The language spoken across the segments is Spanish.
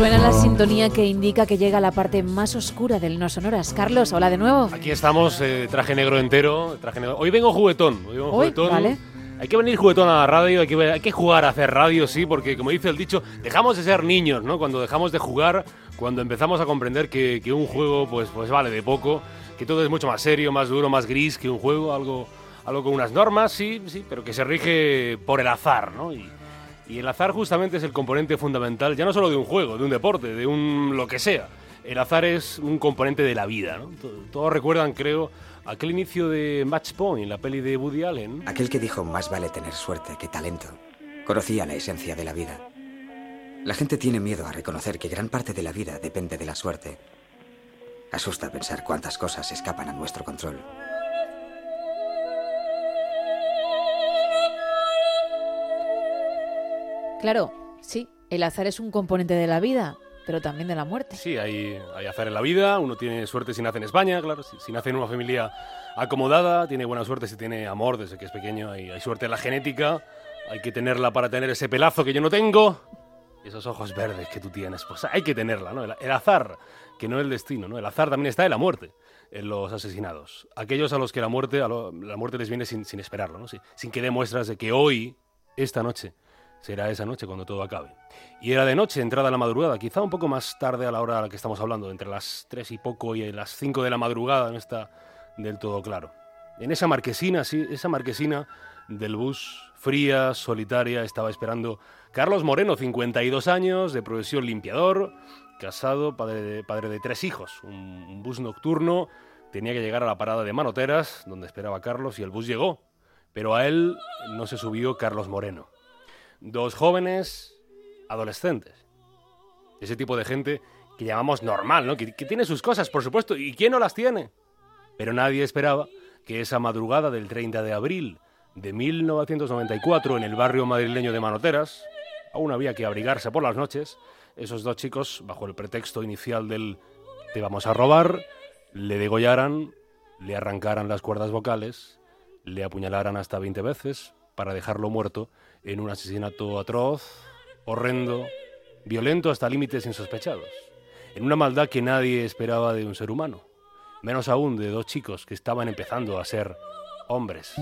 Suena la sintonía que indica que llega la parte más oscura del No Sonoras. Carlos, hola de nuevo. Aquí estamos, eh, traje negro entero. Traje negro. Hoy vengo juguetón. Hoy vengo Hoy, juguetón. vale. Hay que venir juguetón a la radio, hay que, hay que jugar a hacer radio, sí, porque como dice el dicho, dejamos de ser niños, ¿no? Cuando dejamos de jugar, cuando empezamos a comprender que, que un juego pues, pues vale de poco, que todo es mucho más serio, más duro, más gris que un juego, algo, algo con unas normas, sí, sí, pero que se rige por el azar, ¿no? Y, y el azar justamente es el componente fundamental, ya no solo de un juego, de un deporte, de un lo que sea. El azar es un componente de la vida, ¿no? To- Todos recuerdan, creo, aquel inicio de Match Point, la peli de Woody Allen. Aquel que dijo más vale tener suerte que talento, conocía la esencia de la vida. La gente tiene miedo a reconocer que gran parte de la vida depende de la suerte. Asusta pensar cuántas cosas escapan a nuestro control. Claro, sí, el azar es un componente de la vida, pero también de la muerte. Sí, hay, azar en la vida, uno tiene suerte si nace en España, claro, si, nace en una familia acomodada, tiene buena suerte si tiene amor desde que es pequeño, hay, hay suerte en la genética, hay que tenerla para tener ese pelazo que yo no tengo, esos ojos verdes que tú tienes, pues hay que tenerla, ¿no? El, azar, que no el destino, ¿no? El azar también está en la muerte, en los asesinados. Aquellos a los que la muerte, la muerte les viene sin, esperarlo, ¿no? Sin que dé muestras de que hoy, esta noche, será esa noche cuando todo acabe. Y era de noche, entrada la madrugada, quizá un poco más tarde a la hora a la que estamos hablando, entre las 3 y poco y las 5 de la madrugada, no está del todo claro. En esa marquesina, sí, esa marquesina del bus, fría, solitaria, estaba esperando Carlos Moreno, 52 años, de profesión limpiador, casado, padre de, tres hijos. Un bus nocturno tenía que llegar a la parada de Manoteras, donde esperaba Carlos, y el bus llegó. Pero a él no se subió Carlos Moreno. Dos jóvenes adolescentes. Ese tipo de gente que llamamos normal, ¿no? Que, tiene sus cosas, por supuesto. ¿Y quién no las tiene? Pero nadie esperaba que esa madrugada del 30 de abril de 1994 en el barrio madrileño de Manoteras, aún había que abrigarse por las noches, esos dos chicos, bajo el pretexto inicial del te vamos a robar, le degollaran, le arrancaran las cuerdas vocales, le apuñalaran hasta 20 veces para dejarlo muerto en un asesinato atroz, horrendo, violento hasta límites insospechados, en una maldad que nadie esperaba de un ser humano, menos aún de dos chicos que estaban empezando a ser hombres.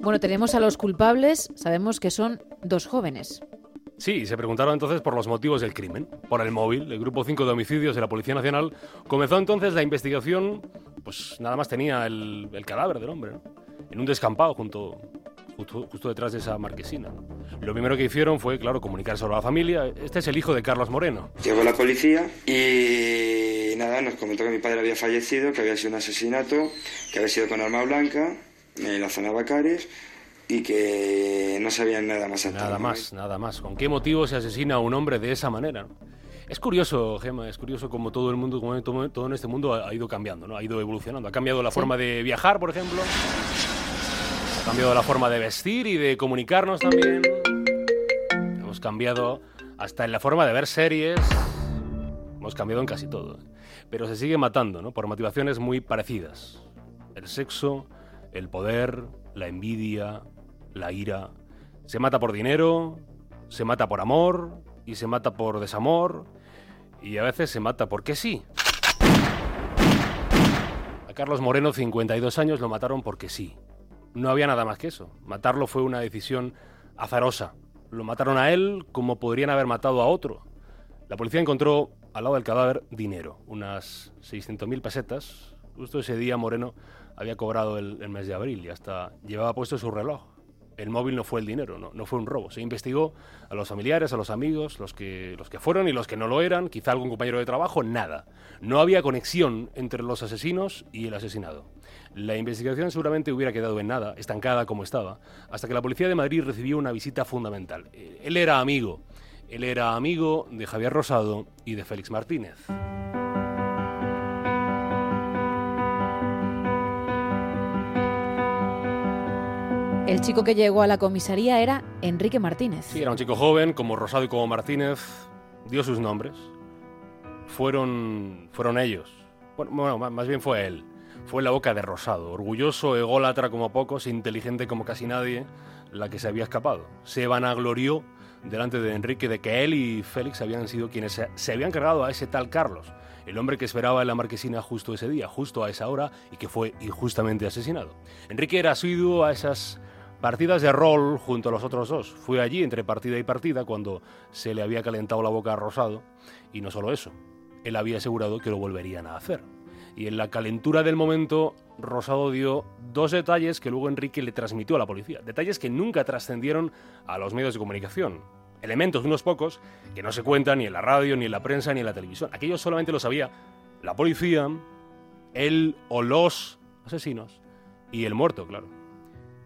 Bueno, tenemos a los culpables, sabemos que son dos jóvenes. Sí, se preguntaron entonces por los motivos del crimen, por el móvil. El Grupo 5 de Homicidios de la Policía Nacional comenzó entonces la investigación, pues nada más tenía el, el cadáver del hombre, en un descampado junto, justo, detrás de esa marquesina. Lo primero que hicieron fue, claro, comunicarse a la familia. Este es el hijo de Carlos Moreno. Llegó la policía y nada, nos comentó que mi padre había fallecido, que había sido un asesinato, que había sido con arma blanca en la zona Bacares y que no sabían nada más Nada más, nada más. ¿Con qué motivo se asesina a un hombre de esa manera? no? Es curioso, Gema, es curioso como todo el mundo, como todo, en este mundo ha, ha ido cambiando, ¿no? Ha ido evolucionando. Ha cambiado la forma de viajar, por ejemplo. Ha cambiado la forma de vestir y de comunicarnos también. Hemos cambiado hasta en la forma de ver series. Hemos cambiado en casi todo. ¿eh? Pero se sigue matando, ¿no? Por motivaciones muy parecidas. El sexo, el poder, la envidia, la ira. Se mata por dinero, se mata por amor y se mata por desamor y a veces se mata porque sí. A Carlos Moreno, 52 años, lo mataron porque sí. No había nada más que eso. Matarlo fue una decisión azarosa. Lo mataron a él como podrían haber matado a otro. La policía encontró al lado del cadáver dinero, unas 600.000 pesetas. Justo ese día Moreno había cobrado el, el mes de abril y hasta llevaba puesto su reloj. El móvil no fue el dinero, no, fue un robo. Se investigó a los familiares, a los amigos, los que, los que fueron y los que no lo eran, quizá algún compañero de trabajo, nada. No había conexión entre los asesinos y el asesinado. La investigación seguramente hubiera quedado en nada, estancada como estaba, hasta que la policía de Madrid recibió una visita fundamental. Él era amigo, él era amigo de Javier Rosado y de Félix Martínez. El chico que llegó a la comisaría era Enrique Martínez. Sí, era un chico joven, como Rosado y como Martínez, dio sus nombres. Fueron, fueron ellos. Bueno, bueno, má- más bien fue él. fue la boca de Rosado, orgulloso, ególatra como pocos, inteligente como casi nadie, la que se había escapado. Se vanaglorió delante de Enrique de que él y Félix habían sido quienes se habían cargado a ese tal Carlos, el hombre que esperaba en la marquesina justo ese día, justo a esa hora, y que fue injustamente asesinado. Enrique era asiduo a esas partidas de rol junto a los otros dos. Fue allí entre partida y partida cuando se le había calentado la boca a Rosado, y no solo eso, él había asegurado que lo volverían a hacer. Y en la calentura del momento, Rosado dio dos detalles que luego Enrique le transmitió a la policía. Detalles que nunca trascendieron a los medios de comunicación. Elementos, unos pocos, que no se cuentan ni en la radio, ni en la prensa, ni en la televisión. Aquello solamente lo sabía la policía, él o los asesinos y el muerto, claro.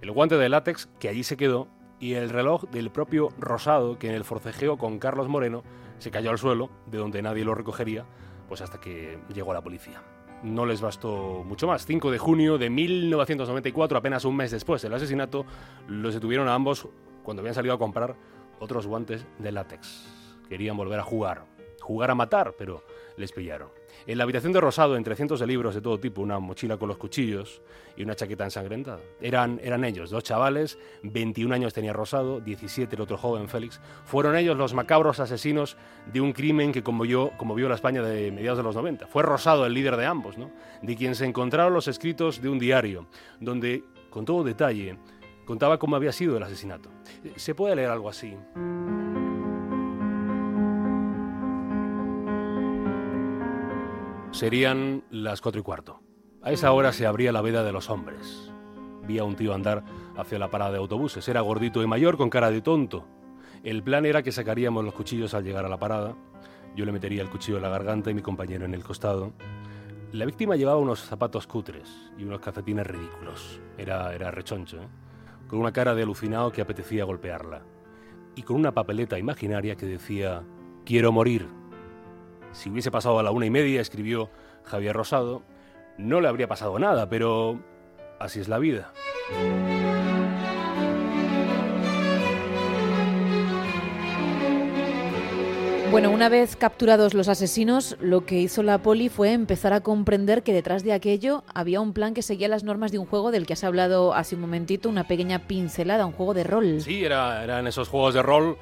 El guante de látex que allí se quedó y el reloj del propio Rosado que en el forcejeo con Carlos Moreno se cayó al suelo, de donde nadie lo recogería, pues hasta que llegó la policía no les bastó mucho más. 5 de junio de 1994, apenas un mes después del asesinato, los detuvieron a ambos cuando habían salido a comprar otros guantes de látex. Querían volver a jugar, jugar a matar, pero les pillaron. En la habitación de Rosado, entre cientos de libros de todo tipo, una mochila con los cuchillos y una chaqueta ensangrentada. Eran, eran ellos, dos chavales, 21 años tenía Rosado, 17 el otro joven Félix. Fueron ellos los macabros asesinos de un crimen que conmovió, vio la España de mediados de los 90. Fue Rosado el líder de ambos, ¿no? de quien se encontraron los escritos de un diario, donde, con todo detalle, contaba cómo había sido el asesinato. Se puede leer algo así. Serían las cuatro y cuarto. A esa hora se abría la veda de los hombres. Vi a un tío andar hacia la parada de autobuses. Era gordito y mayor, con cara de tonto. El plan era que sacaríamos los cuchillos al llegar a la parada. Yo le metería el cuchillo en la garganta y mi compañero en el costado. La víctima llevaba unos zapatos cutres y unos calcetines ridículos. Era, era rechoncho, ¿eh? con una cara de alucinado que apetecía golpearla. Y con una papeleta imaginaria que decía, quiero morir. Si hubiese pasado a la una y media, escribió Javier Rosado, no le habría pasado nada, pero así es la vida. Bueno, una vez capturados los asesinos, lo que hizo la poli fue empezar a comprender que detrás de aquello había un plan que seguía las normas de un juego del que has hablado hace un momentito, una pequeña pincelada, un juego de rol. Sí, era, eran esos juegos de rol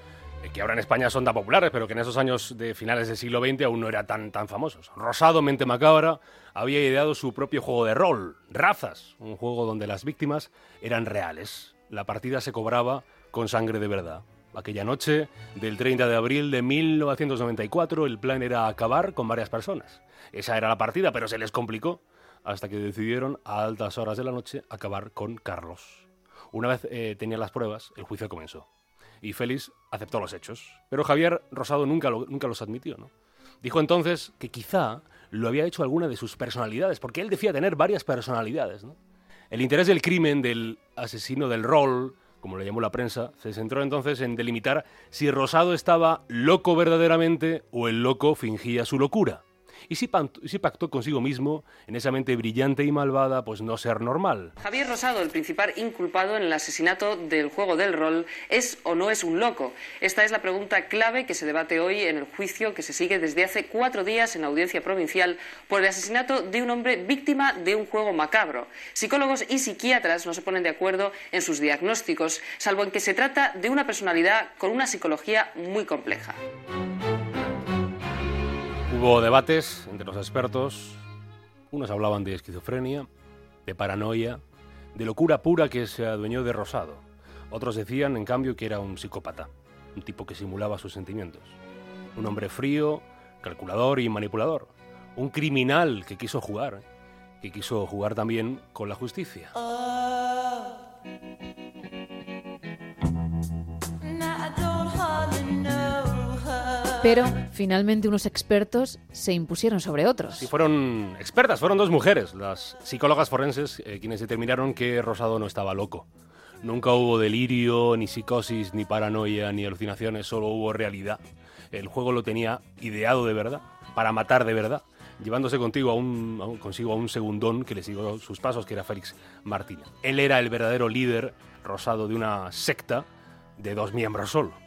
que ahora en España son tan populares, pero que en esos años de finales del siglo XX aún no eran tan, tan famosos. Rosado, mente macabra, había ideado su propio juego de rol, Razas, un juego donde las víctimas eran reales. La partida se cobraba con sangre de verdad. Aquella noche del 30 de abril de 1994 el plan era acabar con varias personas. Esa era la partida, pero se les complicó hasta que decidieron a altas horas de la noche acabar con Carlos. Una vez eh, tenían las pruebas, el juicio comenzó y Félix aceptó los hechos. Pero Javier Rosado nunca, nunca los admitió. ¿no? Dijo entonces que quizá lo había hecho alguna de sus personalidades, porque él decía tener varias personalidades. El interés del crimen del asesino del rol, como le llamó la prensa, se centró entonces en delimitar si Rosado estaba loco verdaderamente o el loco fingía su locura y si, pactó consigo mismo, en esa mente brillante y malvada, pues no ser normal. Javier Rosado, el principal inculpado en el asesinato del juego del rol, ¿es o no es un loco? Esta es la pregunta clave que se debate hoy en el juicio que se sigue desde hace cuatro días en la audiencia provincial por el asesinato de un hombre víctima de un juego macabro. Psicólogos y psiquiatras no se ponen de acuerdo en sus diagnósticos, salvo en que se trata de una personalidad con una psicología muy compleja. Hubo debates entre los expertos. Unos hablaban de esquizofrenia, de paranoia, de locura pura que se adueñó de Rosado. Otros decían, en cambio, que era un psicópata, un tipo que simulaba sus sentimientos. Un hombre frío, calculador y manipulador. Un criminal que quiso jugar, que quiso jugar también con la justicia. Pero finalmente unos expertos se impusieron sobre otros. Sí, fueron expertas, fueron dos mujeres, las psicólogas forenses, eh, quienes determinaron que Rosado no estaba loco. Nunca hubo delirio, ni psicosis, ni paranoia, ni alucinaciones, solo hubo realidad. El juego lo tenía ideado de verdad, para matar de verdad, llevándose contigo a un, consigo a un segundón que le siguió sus pasos, que era Félix Martínez. Él era el verdadero líder rosado de una secta de dos miembros solo.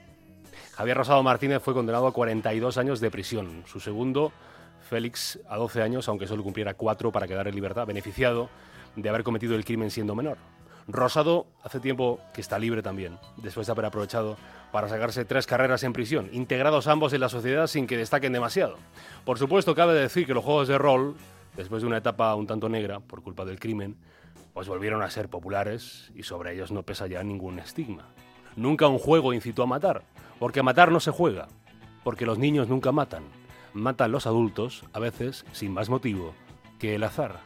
Javier Rosado Martínez fue condenado a 42 años de prisión. Su segundo Félix a 12 años, aunque solo cumpliera 4 para quedar en libertad, beneficiado de haber cometido el crimen siendo menor. Rosado hace tiempo que está libre también, después de haber aprovechado para sacarse tres carreras en prisión, integrados ambos en la sociedad sin que destaquen demasiado. Por supuesto, cabe decir que los juegos de rol, después de una etapa un tanto negra por culpa del crimen, pues volvieron a ser populares y sobre ellos no pesa ya ningún estigma. Nunca un juego incitó a matar, porque matar no se juega, porque los niños nunca matan, matan los adultos, a veces sin más motivo que el azar.